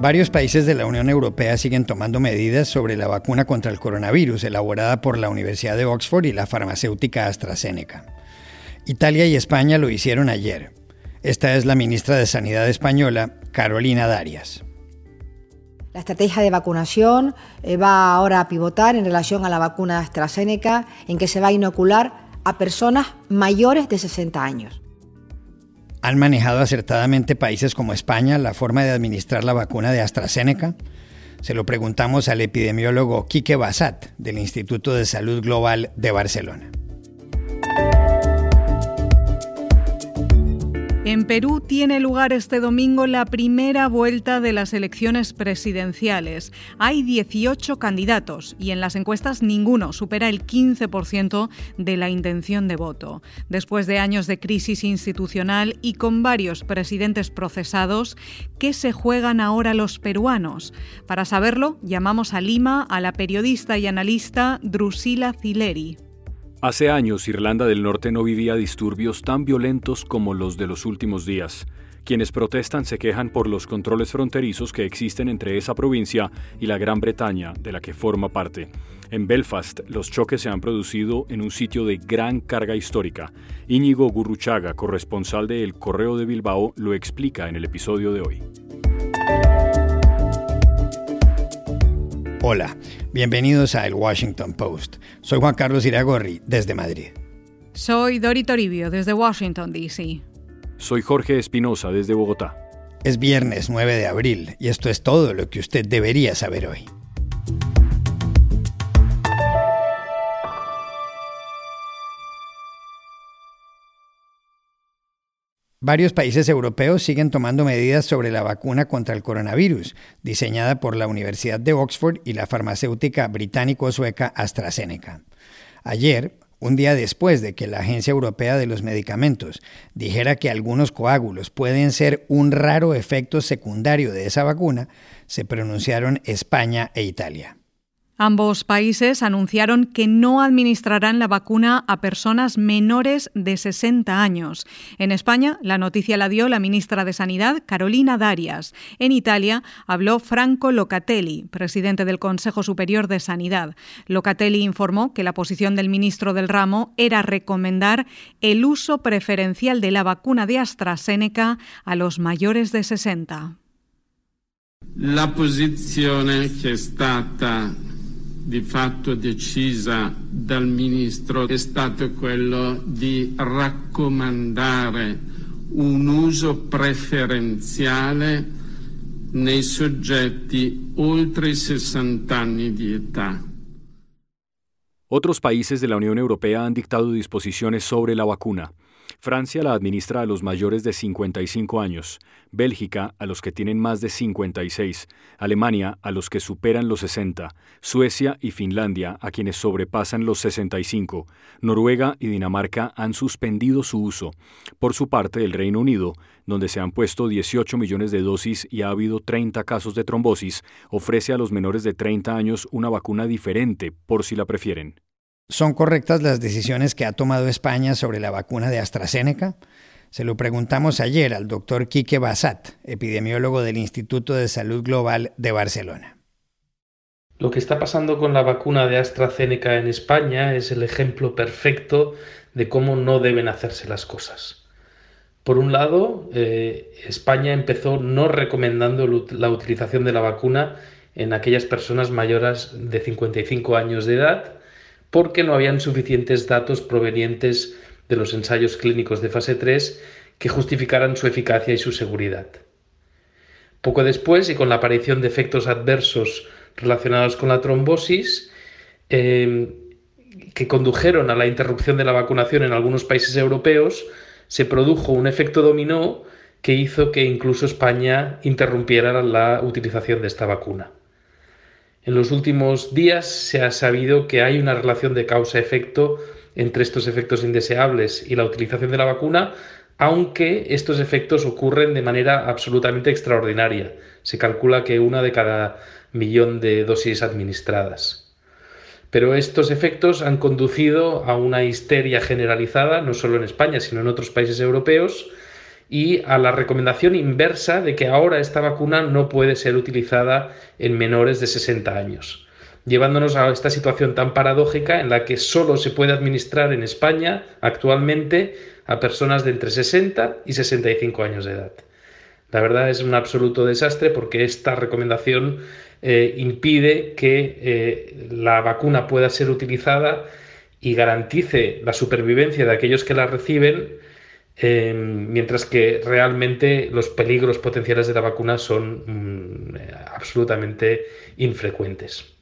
Varios países de la Unión Europea siguen tomando medidas sobre la vacuna contra el coronavirus elaborada por la Universidad de Oxford y la farmacéutica AstraZeneca. Italia y España lo hicieron ayer. Esta es la ministra de Sanidad española, Carolina Darias. La estrategia de vacunación eh, va ahora a pivotar en relación a la vacuna AstraZeneca, en que se va a inocular a personas mayores de 60 años. ¿Han manejado acertadamente países como España la forma de administrar la vacuna de AstraZeneca? Se lo preguntamos al epidemiólogo Quique Basat del Instituto de Salud Global de Barcelona. En Perú tiene lugar este domingo la primera vuelta de las elecciones presidenciales. Hay 18 candidatos y en las encuestas ninguno supera el 15% de la intención de voto. Después de años de crisis institucional y con varios presidentes procesados, ¿qué se juegan ahora los peruanos? Para saberlo, llamamos a Lima a la periodista y analista Drusila Zileri. Hace años Irlanda del Norte no vivía disturbios tan violentos como los de los últimos días. Quienes protestan se quejan por los controles fronterizos que existen entre esa provincia y la Gran Bretaña, de la que forma parte. En Belfast, los choques se han producido en un sitio de gran carga histórica. Íñigo Gurruchaga, corresponsal de El Correo de Bilbao, lo explica en el episodio de hoy. Hola, bienvenidos a El Washington Post. Soy Juan Carlos Iragorri, desde Madrid. Soy Dori Toribio, desde Washington, D.C. Soy Jorge Espinosa, desde Bogotá. Es viernes 9 de abril y esto es todo lo que usted debería saber hoy. Varios países europeos siguen tomando medidas sobre la vacuna contra el coronavirus, diseñada por la Universidad de Oxford y la farmacéutica británico-sueca AstraZeneca. Ayer, un día después de que la Agencia Europea de los Medicamentos dijera que algunos coágulos pueden ser un raro efecto secundario de esa vacuna, se pronunciaron España e Italia. Ambos países anunciaron que no administrarán la vacuna a personas menores de 60 años. En España, la noticia la dio la ministra de Sanidad, Carolina Darias. En Italia, habló Franco Locatelli, presidente del Consejo Superior de Sanidad. Locatelli informó que la posición del ministro del ramo era recomendar el uso preferencial de la vacuna de AstraZeneca a los mayores de 60. La posición que di fatto decisa dal Ministro è stato quello di raccomandare un uso preferenziale nei soggetti oltre i 60 anni di età. Otros países de la Unión Europea han dictado disposiciones sobre la vacuna. Francia la administra a los mayores de 55 años, Bélgica a los que tienen más de 56, Alemania a los que superan los 60, Suecia y Finlandia a quienes sobrepasan los 65, Noruega y Dinamarca han suspendido su uso. Por su parte, el Reino Unido, donde se han puesto 18 millones de dosis y ha habido 30 casos de trombosis, ofrece a los menores de 30 años una vacuna diferente por si la prefieren. ¿Son correctas las decisiones que ha tomado España sobre la vacuna de AstraZeneca? Se lo preguntamos ayer al doctor Quique Basat, epidemiólogo del Instituto de Salud Global de Barcelona. Lo que está pasando con la vacuna de AstraZeneca en España es el ejemplo perfecto de cómo no deben hacerse las cosas. Por un lado, eh, España empezó no recomendando la utilización de la vacuna en aquellas personas mayores de 55 años de edad porque no habían suficientes datos provenientes de los ensayos clínicos de fase 3 que justificaran su eficacia y su seguridad. Poco después, y con la aparición de efectos adversos relacionados con la trombosis, em, que condujeron a la interrupción de la vacunación en algunos países europeos, se produjo un efecto dominó que hizo que incluso España interrumpiera la utilización de esta vacuna. En los últimos días se ha sabido que hay una relación de causa-efecto entre estos efectos indeseables y la utilización de la vacuna, aunque estos efectos ocurren de manera absolutamente extraordinaria. Se calcula que una de cada millón de dosis administradas. Pero estos efectos han conducido a una histeria generalizada, no solo en España, sino en otros países europeos, y a la recomendación inversa de que ahora esta vacuna no puede ser utilizada en menores de 60 años, llevándonos a esta situación tan paradójica en la que solo se puede administrar en España actualmente a personas de entre 60 y 65 años de edad. La verdad es un absoluto desastre porque esta recomendación eh, impide que eh, la vacuna pueda ser utilizada y garantice la supervivencia de aquellos que la reciben, eh, mientras que realmente los peligros potenciales de la vacuna son mm, absolutamente infrecuentes.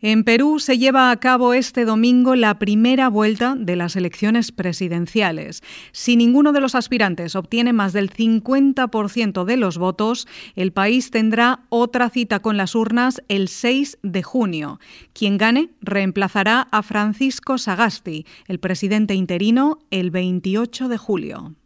En Perú se lleva a cabo este domingo la primera vuelta de las elecciones presidenciales. Si ninguno de los aspirantes obtiene más del 50% de los votos, el país tendrá otra cita con las urnas el 6 de junio. Quien gane reemplazará a Francisco Sagasti, el presidente interino, el 28 de julio.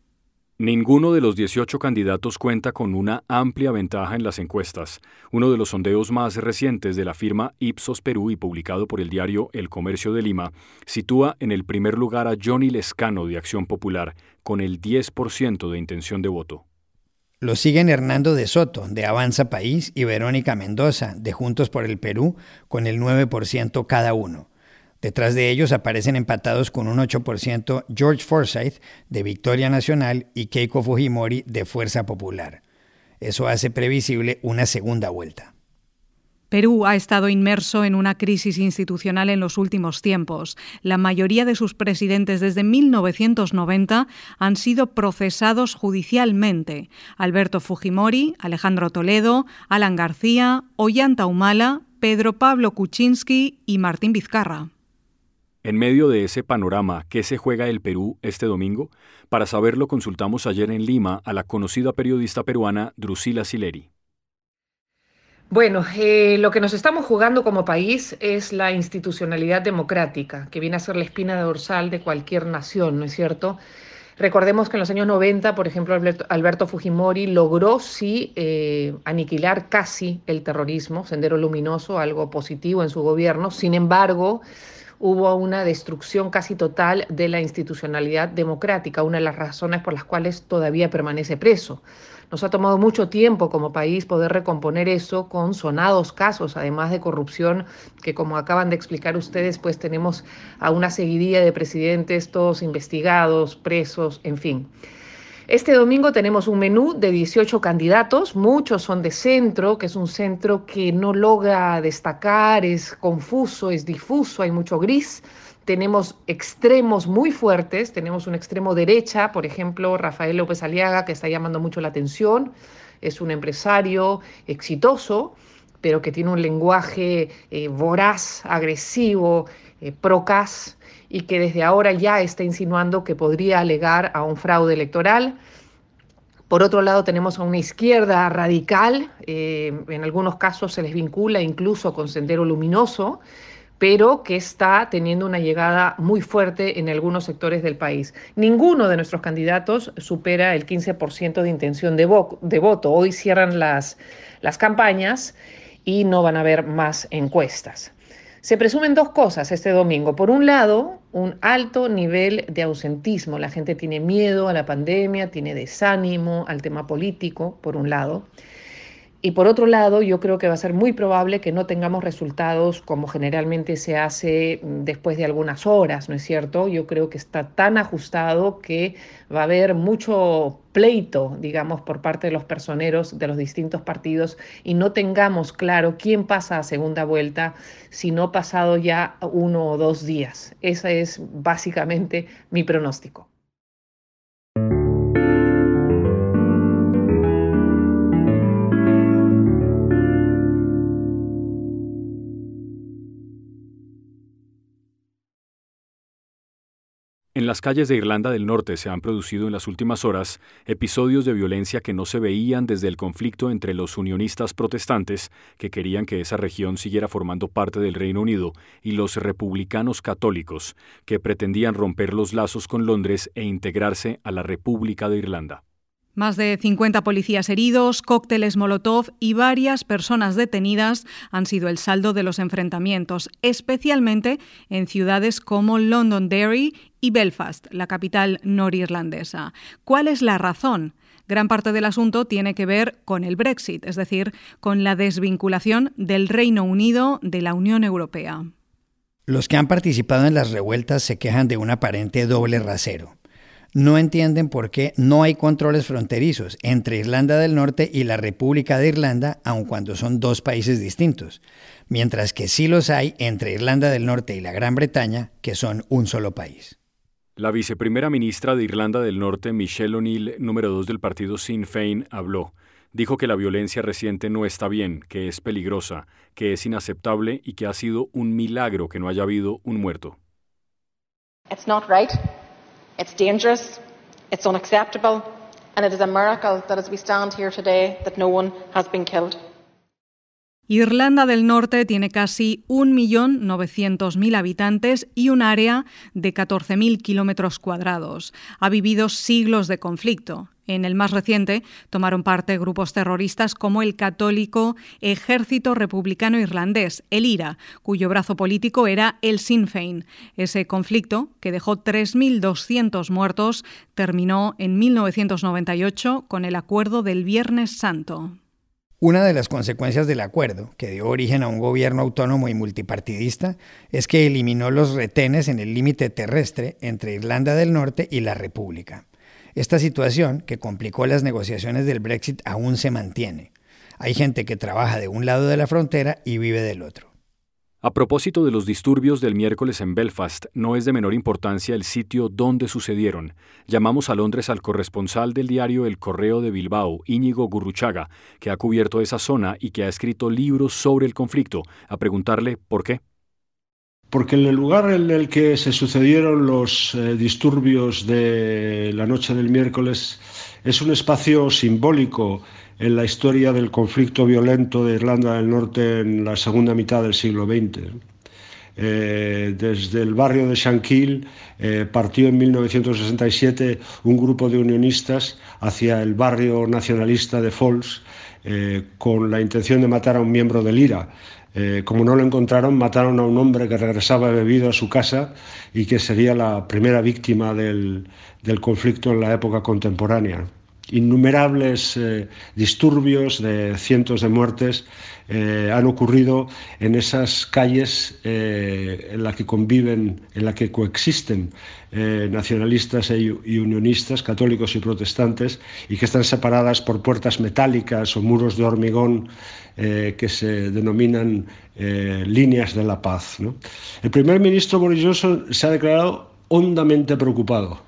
Ninguno de los 18 candidatos cuenta con una amplia ventaja en las encuestas. Uno de los sondeos más recientes de la firma Ipsos Perú y publicado por el diario El Comercio de Lima sitúa en el primer lugar a Johnny Lescano de Acción Popular con el 10% de intención de voto. Lo siguen Hernando de Soto, de Avanza País, y Verónica Mendoza, de Juntos por el Perú, con el 9% cada uno. Detrás de ellos aparecen empatados con un 8% George Forsyth de Victoria Nacional y Keiko Fujimori de Fuerza Popular. Eso hace previsible una segunda vuelta. Perú ha estado inmerso en una crisis institucional en los últimos tiempos. La mayoría de sus presidentes desde 1990 han sido procesados judicialmente. Alberto Fujimori, Alejandro Toledo, Alan García, Ollanta Humala, Pedro Pablo Kuczynski y Martín Vizcarra. En medio de ese panorama, ¿qué se juega el Perú este domingo? Para saberlo consultamos ayer en Lima a la conocida periodista peruana Drusila Sileri. Bueno, eh, lo que nos estamos jugando como país es la institucionalidad democrática, que viene a ser la espina dorsal de cualquier nación, ¿no es cierto? Recordemos que en los años 90, por ejemplo, Alberto, Fujimori logró sí eh, aniquilar casi el terrorismo, sendero luminoso, algo positivo en su gobierno. Sin embargo, hubo una destrucción casi total de la institucionalidad democrática, una de las razones por las cuales todavía permanece preso. Nos ha tomado mucho tiempo como país poder recomponer eso con sonados casos, además de corrupción, que como acaban de explicar ustedes, pues tenemos a una seguidilla de presidentes, todos investigados, presos, en fin. Este domingo tenemos un menú de 18 candidatos, muchos son de centro, que es un centro que no logra destacar, es confuso, es difuso, hay mucho gris. Tenemos extremos muy fuertes, tenemos un extremo derecha, por ejemplo, Rafael López Aliaga, que está llamando mucho la atención, es un empresario exitoso, pero que tiene un lenguaje eh, voraz, agresivo, eh, procas y que desde ahora ya está insinuando que podría alegar a un fraude electoral. Por otro lado, tenemos a una izquierda radical, eh, en algunos casos se les vincula incluso con Sendero Luminoso, pero que está teniendo una llegada muy fuerte en algunos sectores del país. Ninguno de nuestros candidatos supera el 15% de intención de, de, voto. Hoy cierran las, las campañas y no van a haber más encuestas. Se presumen dos cosas este domingo. Por un lado, un alto nivel de ausentismo. La gente tiene miedo a la pandemia, tiene desánimo al tema político, por un lado. Y por otro lado, yo creo que va a ser muy probable que no tengamos resultados como generalmente se hace mm, después de algunas horas, ¿no es cierto? Yo creo que está tan ajustado que va a haber mucho pleito, digamos, por parte de los personeros de los distintos partidos y no tengamos claro quién pasa a segunda vuelta, si no pasado ya uno o dos días. Ese es básicamente mi pronóstico. En las calles de Irlanda del Norte se han producido en las últimas horas episodios de violencia que no se veían desde el conflicto entre los unionistas protestantes, que querían que esa región siguiera formando parte del Reino Unido, y los republicanos católicos, que pretendían romper los lazos con Londres e integrarse a la República de Irlanda. Más de 50 policías heridos, cócteles Molotov y varias personas detenidas han sido el saldo de los enfrentamientos, especialmente en ciudades como Londonderry y Belfast, la capital norirlandesa. ¿Cuál es la razón? Gran parte del asunto tiene que ver con el Brexit, es decir, con la desvinculación del Reino Unido de la Unión Europea. Los que han participado en las revueltas se quejan de un aparente doble rasero no entienden por qué no hay controles fronterizos entre Irlanda del Norte y la República de Irlanda, aun cuando son dos países distintos, mientras que sí los hay entre Irlanda del Norte y la Gran Bretaña, que son un solo país. La viceprimera ministra de Irlanda del Norte, Michelle O'Neill, número dos del partido Sinn Féin, habló. Dijo que la violencia reciente no está bien, que es peligrosa, que es inaceptable y que ha sido un milagro que no haya habido un muerto. It's not right. It's dangerous, it's unacceptable, and it is a miracle that as we stand here today that no one has been killed. Irlanda del Norte tiene casi 1.900.000 habitantes y un área de 14.000 kilómetros cuadrados. Ha vivido siglos de conflicto. En el más reciente tomaron parte grupos terroristas como el católico Ejército Republicano Irlandés, el IRA, cuyo brazo político era el Sinn Féin. Ese conflicto, que dejó 3.200 muertos, terminó en 1998 con el Acuerdo del Viernes Santo. Una de las consecuencias del acuerdo, que dio origen a un gobierno autónomo y multipartidista, es que eliminó los retenes en el límite terrestre entre Irlanda del Norte y la República. Esta situación, que complicó las negociaciones del Brexit, aún se mantiene. Hay gente que trabaja de un lado de la frontera y vive del otro. A propósito de los disturbios del miércoles en Belfast, no es de menor importancia el sitio donde sucedieron. Llamamos a Londres al corresponsal del diario El Correo de Bilbao, Íñigo Gurruchaga, que ha cubierto esa zona y que ha escrito libros sobre el conflicto, a preguntarle por qué porque el lugar en el que se sucedieron los eh, disturbios de la noche del miércoles es un espacio simbólico en la historia del conflicto violento de Irlanda del Norte en la segunda mitad del siglo XX. Eh, desde el barrio de Shankill eh, partió en 1967 un grupo de unionistas hacia el barrio nacionalista de Falls con la intención de matar a un miembro del IRA. Eh, como no lo encontraron, mataron a un hombre que regresaba bebido a su casa y que sería la primera víctima del, conflicto en la época contemporánea. Innumerables eh, disturbios de cientos de muertes eh, han ocurrido en esas calles en las que conviven, en las que coexisten nacionalistas e y unionistas, católicos y protestantes, y que están separadas por puertas metálicas o muros de hormigón eh, que se denominan eh, líneas de la paz. El primer ministro Boris Johnson se ha declarado hondamente preocupado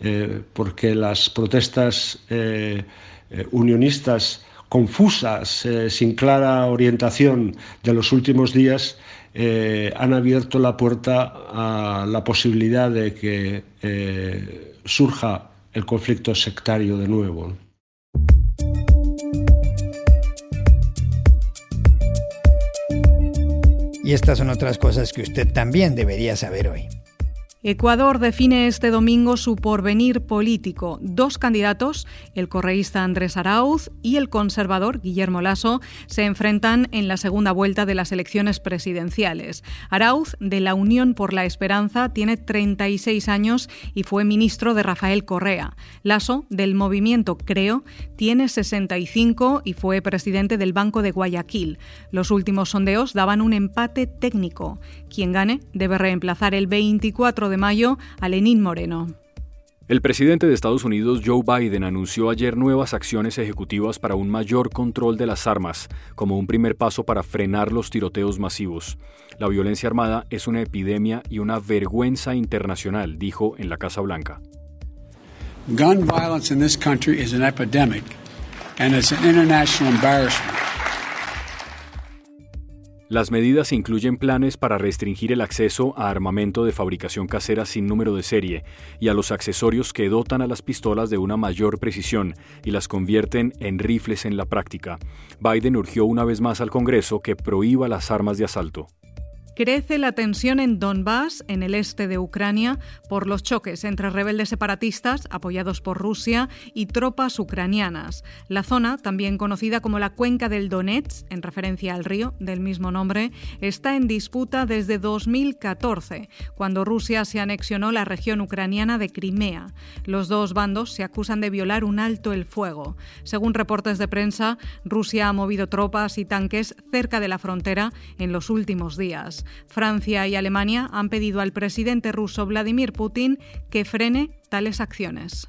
eh, porque las protestas unionistas confusas, sin clara orientación de los últimos días, han abierto la puerta a la posibilidad de que surja el conflicto sectario de nuevo. Y estas son otras cosas que usted también debería saber hoy. Ecuador define este domingo su porvenir político. Dos candidatos, el correísta Andrés Arauz y el conservador Guillermo Lasso, se enfrentan en la segunda vuelta de las elecciones presidenciales. Arauz, de la Unión por la Esperanza, tiene 36 años y fue ministro de Rafael Correa. Lasso, del movimiento Creo, tiene 65 y fue presidente del Banco de Guayaquil. Los últimos sondeos daban un empate técnico. Quien gane debe reemplazar el 24 de mayo a Lenín Moreno. El presidente de Estados Unidos, Joe Biden, anunció ayer nuevas acciones ejecutivas para un mayor control de las armas, como un primer paso para frenar los tiroteos masivos. La violencia armada es una epidemia y una vergüenza internacional, dijo en la Casa Blanca. Gun violence in this country is an epidemic and it's an international embarrassment. Las medidas incluyen planes para restringir el acceso a armamento de fabricación casera sin número de serie y a los accesorios que dotan a las pistolas de una mayor precisión y las convierten en rifles en la práctica. Biden urgió una vez más al Congreso que prohíba las armas de asalto. Crece la tensión en Donbass, en el este de Ucrania, por los choques entre rebeldes separatistas, apoyados por Rusia, y tropas ucranianas. La zona, también conocida como la Cuenca del Donetsk, en referencia al río del mismo nombre, está en disputa desde 2014, cuando Rusia se anexionó la región ucraniana de Crimea. Los dos bandos se acusan de violar un alto el fuego. Según reportes de prensa, Rusia ha movido tropas y tanques cerca de la frontera en los últimos días. Francia y Alemania han pedido al presidente ruso Vladimir Putin que frene tales acciones.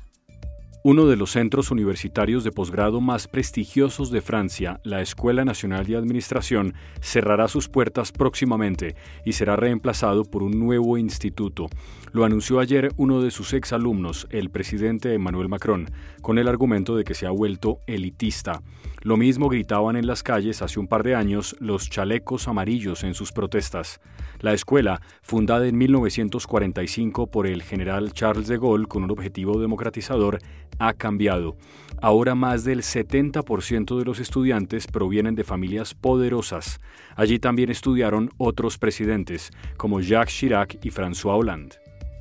Uno de los centros universitarios de posgrado más prestigiosos de Francia, la Escuela Nacional de Administración, cerrará sus puertas próximamente y será reemplazado por un nuevo instituto. Lo anunció ayer uno de sus exalumnos, el presidente Emmanuel Macron, con el argumento de que se ha vuelto elitista. Lo mismo gritaban en las calles hace un par de años los chalecos amarillos en sus protestas. La escuela, fundada en 1945 por el general Charles de Gaulle con un objetivo democratizador, ha cambiado. Ahora más del 70% de los estudiantes provienen de familias poderosas. Allí también estudiaron otros presidentes, como Jacques Chirac y François Hollande.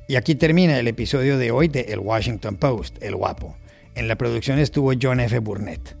Y aquí termina el episodio de hoy de El Washington Post, El Guapo. En la producción estuvo John F. Burnett.